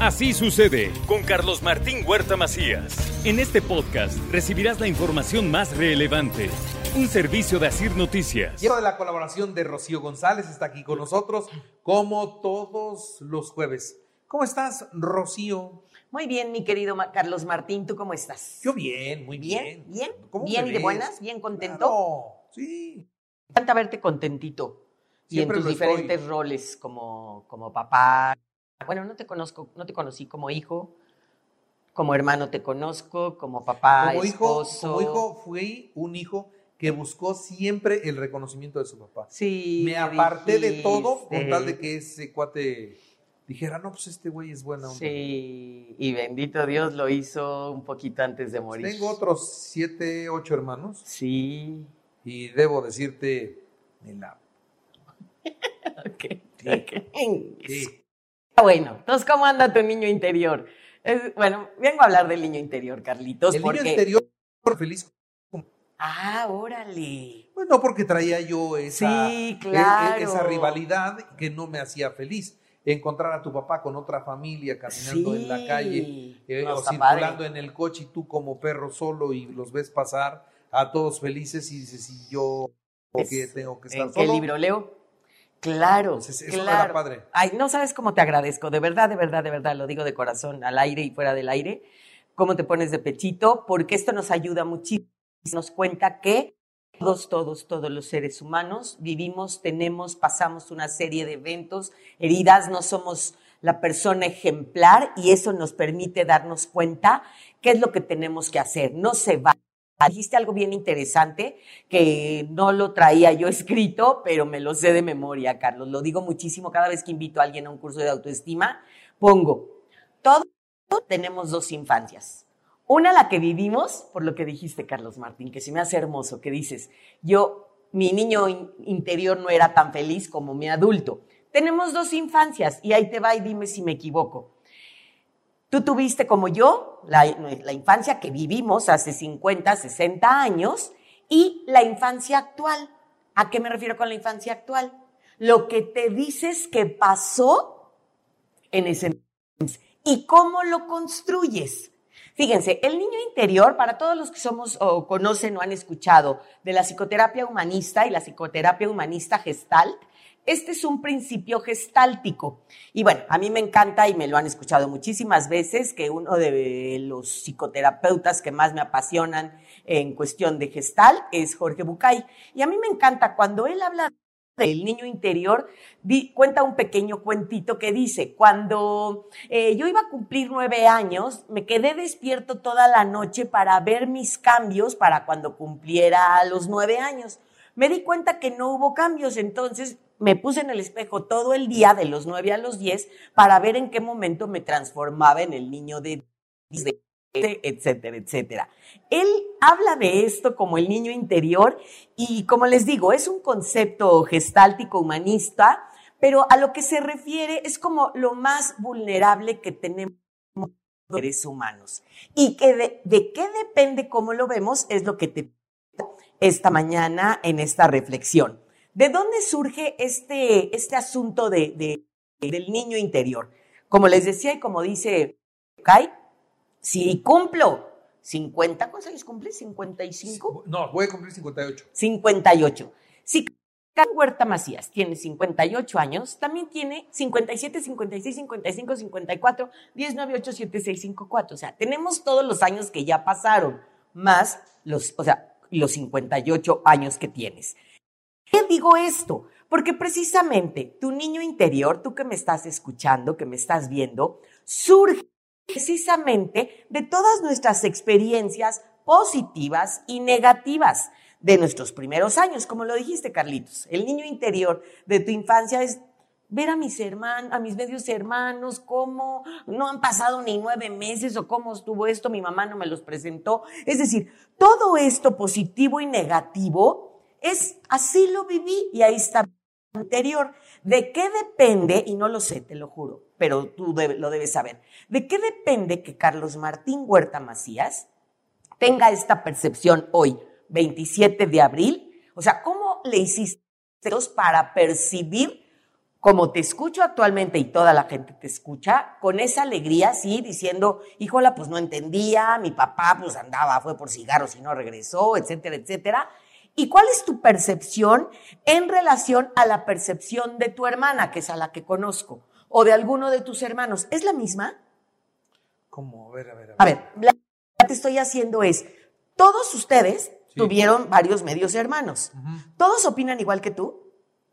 Así sucede con Carlos Martín Huerta Macías. En este podcast recibirás la información más relevante. Un servicio de Asir Noticias. Lleva de la colaboración de Rocío González, está aquí con nosotros como todos los jueves. ¿Cómo estás, Rocío? Muy bien, mi querido Ma- Carlos Martín, ¿tú cómo estás? Yo bien, muy bien. Bien, bien, ¿Cómo bien me y de buenas, bien contento. Claro, sí. Me encanta verte contentito y en tus estoy. diferentes roles como, como papá. Bueno, no te conozco, no te conocí como hijo, como hermano te conozco, como papá, Como hijo, esposo. como hijo, fui un hijo que buscó siempre el reconocimiento de su papá. Sí. Me aparté de todo con tal de que ese cuate dijera, no, pues este güey es buena onda. Sí, y bendito Dios lo hizo un poquito antes de morir. Tengo otros siete, ocho hermanos Sí. y debo decirte, me la... Ok. Sí. ok. Sí. Ah, Bueno, entonces, ¿cómo anda tu niño interior? Es- bueno, vengo a hablar del niño interior, Carlitos, El porque... niño interior feliz Ah, órale. Pues no porque traía yo esa, Sí, e- e- claro. esa rivalidad que no me hacía feliz. Encontrar a tu papá con otra familia caminando en la calle eh, o circulando padre. en el coche y tú como perro solo y los ves pasar a todos felices y dices, ¿y yo por qué Es- tengo que estar ¿En qué solo? libro leo? Claro, Entonces, eso claro. era padre. Ay, no sabes cómo te agradezco, de verdad, de verdad, de verdad, lo digo de corazón, al aire y fuera del aire, cómo te pones de pechito, porque esto nos ayuda muchísimo, nos cuenta que todos, todos, todos los seres humanos vivimos, tenemos, pasamos una serie de eventos, heridas, no somos la persona ejemplar y eso nos permite darnos cuenta qué es lo que tenemos que hacer. No se va. Dijiste algo bien interesante que no lo traía yo escrito, pero me lo sé de memoria, Carlos. Lo digo muchísimo cada vez que invito a alguien a un curso de autoestima. Pongo, todos tenemos dos infancias. Una la que vivimos, por lo que dijiste, Carlos Martín, que se me hace hermoso, que dices, yo, mi niño in- interior no era tan feliz como mi adulto. Tenemos dos infancias y ahí te va y dime si me equivoco. Tú tuviste como yo la, infancia que vivimos hace 50, 60 años y la infancia actual. ¿A qué me refiero con la infancia actual? Lo que te dices que pasó en ese entonces y cómo lo construyes. Fíjense, el niño interior, para todos los que somos o conocen o han escuchado de la psicoterapia humanista y la psicoterapia humanista gestalt, este es un principio gestáltico. Y bueno, a mí me encanta y me lo han escuchado muchísimas veces que uno de los psicoterapeutas que más me apasionan en cuestión de gestal es Jorge Bucay. Y a mí me encanta cuando él habla del niño interior, di- cuenta un pequeño cuentito que dice, cuando eh, yo iba a cumplir nueve años, me quedé despierto toda la noche para ver mis cambios para cuando cumpliera los nueve años. Me di cuenta que no hubo cambios, entonces me puse en el espejo todo el día, de los nueve a los diez, para ver en qué momento me transformaba en el niño de de- etcétera, etcétera. Él habla de esto como el niño interior y como les digo, es un concepto gestáltico humanista, pero a lo que se refiere es como lo más vulnerable que tenemos los seres humanos. Y que de, de qué depende cómo lo vemos es lo que te esta mañana en esta reflexión. ¿De dónde surge este, este asunto de, de- del niño interior? Como les decía y como dice Kai, si cumplo 50, ¿cuántos años cumple? ¿55? No, voy a cumplir 58. 58. Si Kai Huerta Macías tiene 58 años, también tiene 57, 56, 55, 54, 10, 9, 8, 7, 6, 5, 4. O sea, tenemos todos los años que ya pasaron, más los, o sea, los 58 años que tienes. ¿Qué digo esto? Porque precisamente tu niño interior, tú que me estás escuchando, que me estás viendo, surge precisamente de todas nuestras experiencias positivas y negativas de nuestros primeros años, como lo dijiste, Carlitos. El niño interior de tu infancia es ver a mis hermanos, a mis medios hermanos, cómo no han pasado ni nueve meses o cómo estuvo esto, mi mamá no me los presentó. Es decir, todo esto positivo y negativo es así lo viví y ahí está mi interior. ¿De qué depende? Y no lo sé, te lo juro, pero tú lo debes saber. ¿De qué depende que Carlos Martín Huerta Macías tenga esta percepción hoy, 27 de abril? O sea, ¿cómo le hiciste para percibir como te escucho actualmente y toda la gente te escucha, con esa alegría, sí, diciendo, híjola, pues no entendía, mi papá pues andaba, fue por cigarros y no regresó, etcétera, etcétera. ¿Y cuál es tu percepción en relación a la percepción de tu hermana, que es a la que conozco, o de alguno de tus hermanos? ¿Es la misma? ¿Cómo? A ver, a ver, a ver. A ver, la que te estoy haciendo es, todos ustedes Sí. tuvieron varios medios hermanos. ¿Todos opinan igual que tú?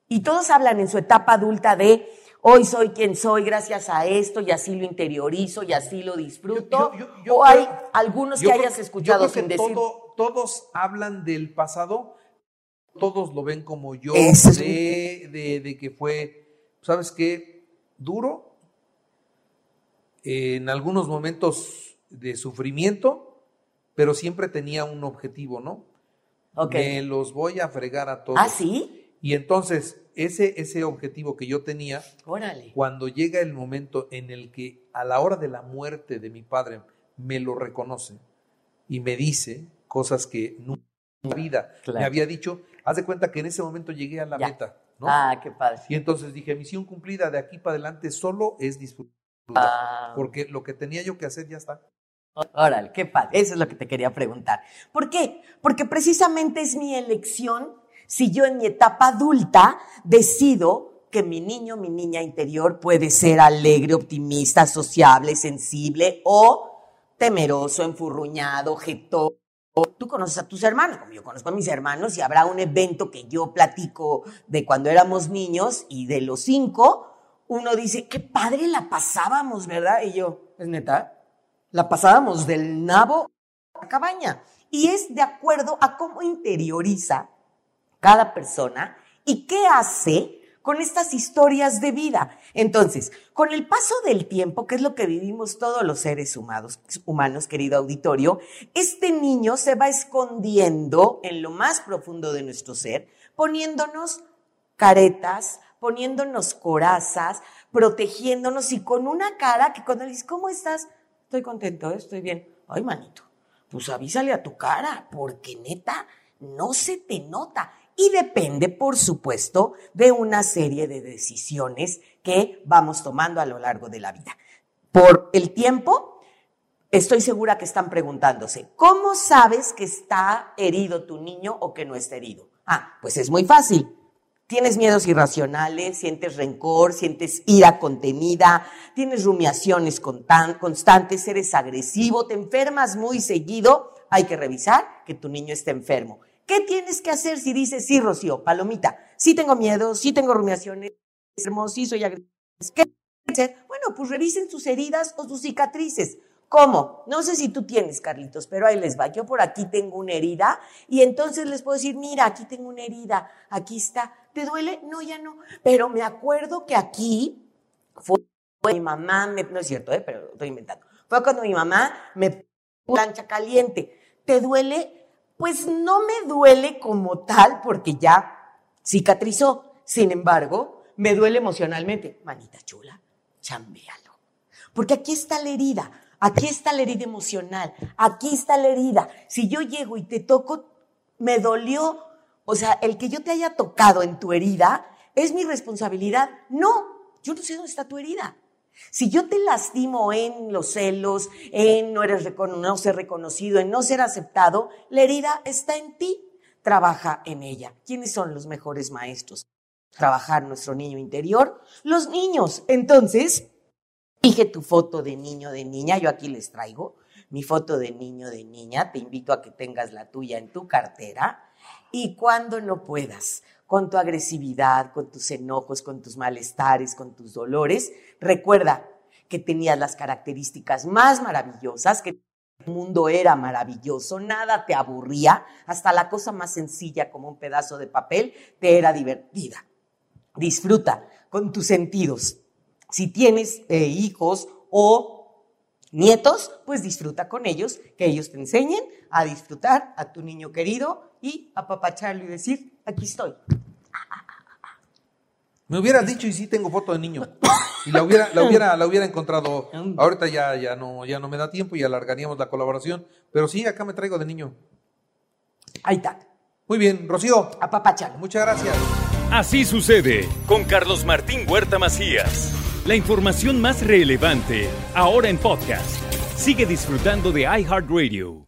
Y todos hablan en su etapa adulta de hoy soy quien soy gracias a esto y así lo interiorizo y así lo disfruto. Yo- yo- yo o hay algunos que hayas escuchado sin que decir. todo- todos hablan del pasado, todos lo ven como yo, de, de- de que fue, ¿sabes qué? Duro, en algunos momentos de sufrimiento, pero siempre tenía un objetivo, ¿no? Ok. Me los voy a fregar a todos. ¿Ah, sí? Y entonces, ese, ese objetivo que yo tenía, Órale. cuando llega el momento en el que a la hora de la muerte de mi padre me lo reconoce y me dice cosas que nunca en la vida me había dicho, haz de cuenta que en ese momento llegué a la Ya. meta, ¿no? Ah, qué padre. Y entonces dije, misión cumplida de aquí para adelante solo es disfrutar, Ah. porque lo que tenía yo que hacer ya está. Órale, qué padre. Eso es lo que te quería preguntar. ¿Por qué? Porque precisamente es mi elección si yo en mi etapa adulta decido que mi niño, mi niña interior puede ser alegre, optimista, sociable, sensible o temeroso, enfurruñado, jetón. Tú conoces a tus hermanos, como yo conozco a mis hermanos, y habrá un evento que yo platico de cuando éramos niños y de los cinco, uno dice, qué padre la pasábamos, ¿verdad? Y yo, ¿es neta? La pasábamos del nabo a la cabaña. Y es de acuerdo a cómo interioriza cada persona y qué hace con estas historias de vida. Entonces, con el paso del tiempo, que es lo que vivimos todos los seres humanos, querido auditorio, este niño se va escondiendo en lo más profundo de nuestro ser, poniéndonos caretas, poniéndonos corazas, protegiéndonos y con una cara que cuando le dices, ¿cómo estás? Estoy contento, estoy bien. Ay, manito, pues avísale a tu cara, porque neta, no se te nota. Y depende, por supuesto, de una serie de decisiones que vamos tomando a lo largo de la vida. Por el tiempo, estoy segura que están preguntándose, ¿cómo sabes que está herido tu niño o que no está herido? Ah, pues es muy fácil. Tienes miedos irracionales, sientes rencor, sientes ira contenida, tienes rumiaciones constantes, eres agresivo, te enfermas muy seguido. Hay que revisar que tu niño esté enfermo. ¿Qué tienes que hacer si dices, sí, Rocío, palomita, sí tengo miedo, sí tengo rumiaciones, sí soy agresivo? ¿Qué hacer? Bueno, pues revisen sus heridas o sus cicatrices. ¿Cómo? No sé si tú tienes, Carlitos, pero ahí les va. Yo por aquí tengo una herida y entonces les puedo decir, mira, aquí tengo una herida, aquí está. ¿Te duele? No, ya no. Pero me acuerdo que aquí fue mi mamá, me- no es cierto, ¿eh? pero estoy inventando. Fue cuando mi mamá me puso plancha caliente. ¿Te duele? Pues no me duele como tal porque ya cicatrizó. Sin embargo, me duele emocionalmente. Manita chula, chambéalo. Porque aquí está la herida, aquí está la herida emocional, aquí está la herida. Si yo llego y te toco, me dolió. O sea, el que yo te haya tocado en tu herida es mi responsabilidad. No, yo no sé dónde está tu herida. Si yo te lastimo en los celos, en no, eres ser reconocido, en no ser aceptado, la herida está en ti. Trabaja en ella. ¿Quiénes son los mejores maestros? Trabajar nuestro niño interior, los niños. Entonces, Dije tu foto de niño, de niña, yo aquí les traigo mi foto de niño, de niña, te invito a que tengas la tuya en tu cartera y cuando no puedas, con tu agresividad, con tus enojos, con tus malestares, con tus dolores, recuerda que tenías las características más maravillosas, que el mundo era maravilloso, nada te aburría, hasta la cosa más sencilla como un pedazo de papel te era divertida. Disfruta con tus sentidos. Si tienes eh, hijos o nietos, pues disfruta con ellos, que ellos te enseñen a disfrutar a tu niño querido y apapacharlo y decir, aquí estoy. Me hubieras dicho y sí tengo foto de niño. Y la hubiera, la hubiera, la hubiera encontrado. Ahorita ya, ya no, ya no me da tiempo y alargaríamos la colaboración. Pero sí, acá me traigo de niño. Ahí está, Muy bien, Rocío. apapachalo. Muchas gracias. Así sucede con Carlos Martín Huerta Macías. La información más relevante ahora en podcast. Sigue disfrutando de iHeartRadio.